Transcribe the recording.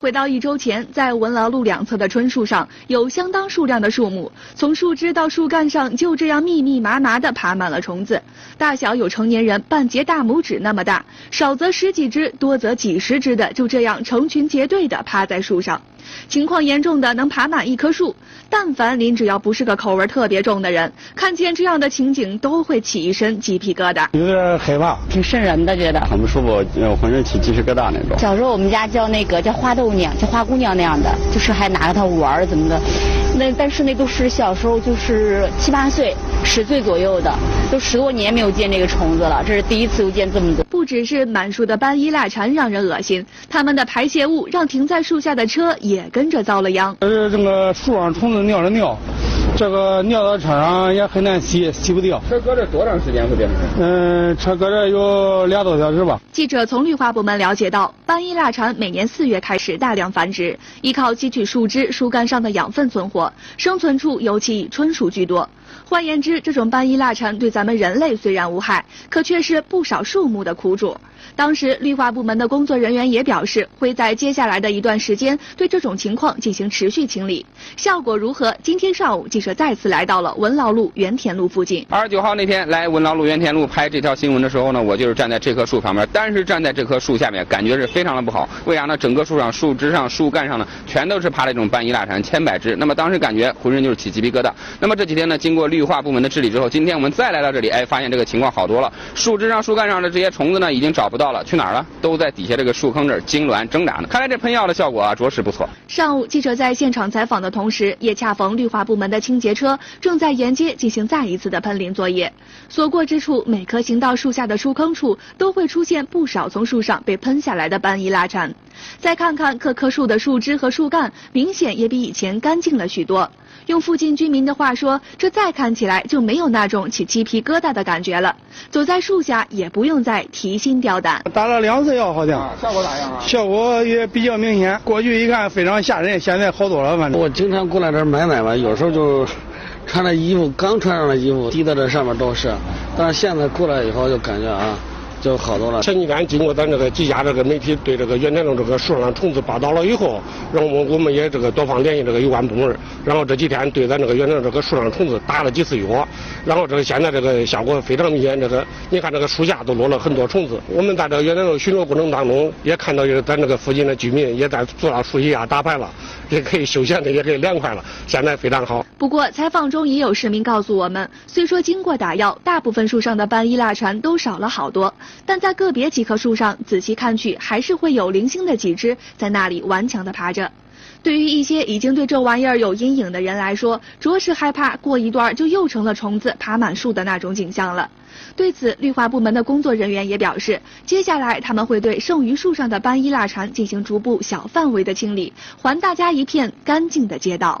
回到一周前，在文劳路两侧的椿树上有相当数量的树木，从树枝到树干上就这样密密麻麻地爬满了虫子，大小有成年人半截大拇指那么大，少则十几只，多则几十只的，就这样成群结队地趴在树上。情况严重的能爬满一棵树，但凡您只要不是个口味特别重的人，看见这样的情景都会起一身鸡皮疙瘩，有点害怕，挺瘆人的，觉得。很不舒服，浑身起鸡皮疙瘩那种。小时候我们家叫那个叫花豆娘，叫花姑娘那样的，就是还拿着它玩怎么的，那但是那都是小时候，就是七八岁、十岁左右的，都十多年没有见这个虫子了，这是第一次又见这么多。不只是满树的斑衣蜡蝉让人恶心，它们的排泄物让停在树下的车也跟着遭了殃。呃，这个树上虫子尿的尿，这个尿到车上也很难洗，洗不掉。车搁这多长时间会变成？嗯，车搁这有俩多小时吧。记者从绿化部门了解到，斑衣蜡蝉每年四月开始大量繁殖，依靠吸取树枝、树干上的养分存活，生存处尤其以椿树居多。换言之，这种斑衣蜡蝉对咱们人类虽然无害，可却是不少树木的苦主。当时绿化部门的工作人员也表示，会在接下来的一段时间对这种情况进行持续清理。效果如何？今天上午，记者再次来到了文劳路原田路附近。二十九号那天来文劳路原田路拍这条新闻的时候呢，我就是站在这棵树旁边，但是站在这棵树下面，感觉是非常的不好。为啥呢？整个树上、树枝上、树干上呢，全都是爬了这种斑衣蜡蝉，千百只。那么当时感觉浑身就是起鸡皮疙瘩。那么这几天呢，经过过绿化部门的治理之后，今天我们再来到这里，哎，发现这个情况好多了。树枝上、树干上的这些虫子呢，已经找不到了，去哪儿了？都在底下这个树坑这儿痉挛挣扎呢。看来这喷药的效果啊，着实不错。上午记者在现场采访的同时，也恰逢绿化部门的清洁车正在沿街进行再一次的喷淋作业。所过之处，每棵行到树下的树坑处，都会出现不少从树上被喷下来的斑衣蜡蝉。再看看各棵树的树枝和树干，明显也比以前干净了许多。用附近居民的话说，这再看起来就没有那种起鸡皮疙瘩的感觉了。走在树下也不用再提心吊胆。打了两次药，好像效果咋样啊？效果也比较明显。过去一看非常吓人，现在好多了。反正我经常过来这儿买买吧，有时候就穿着衣服，刚穿上的衣服滴到这上面都是，但是现在过来以后就感觉啊。就好多了。前几天经过咱这个几家这个媒体对这个原田路这个树上的虫子报道了以后，然后我我们也这个多方联系这个有关部门，然后这几天对咱这个原田这个树上虫子打了几次药，然后这个现在这个效果非常明显。这个你看这个树下都落了很多虫子。我们在这个原田路巡逻过程当中，也看到有咱这个附近的居民也在坐到树下打牌了，也可以休闲的，也可以凉快了，现在非常好。不过采访中也有市民告诉我们，虽说经过打药，大部分树上的斑衣蜡蝉都少了好多。但在个别几棵树上，仔细看去，还是会有零星的几只在那里顽强地爬着。对于一些已经对这玩意儿有阴影的人来说，着实害怕过一段就又成了虫子爬满树的那种景象了。对此，绿化部门的工作人员也表示，接下来他们会对剩余树上的斑衣蜡蝉进行逐步小范围的清理，还大家一片干净的街道。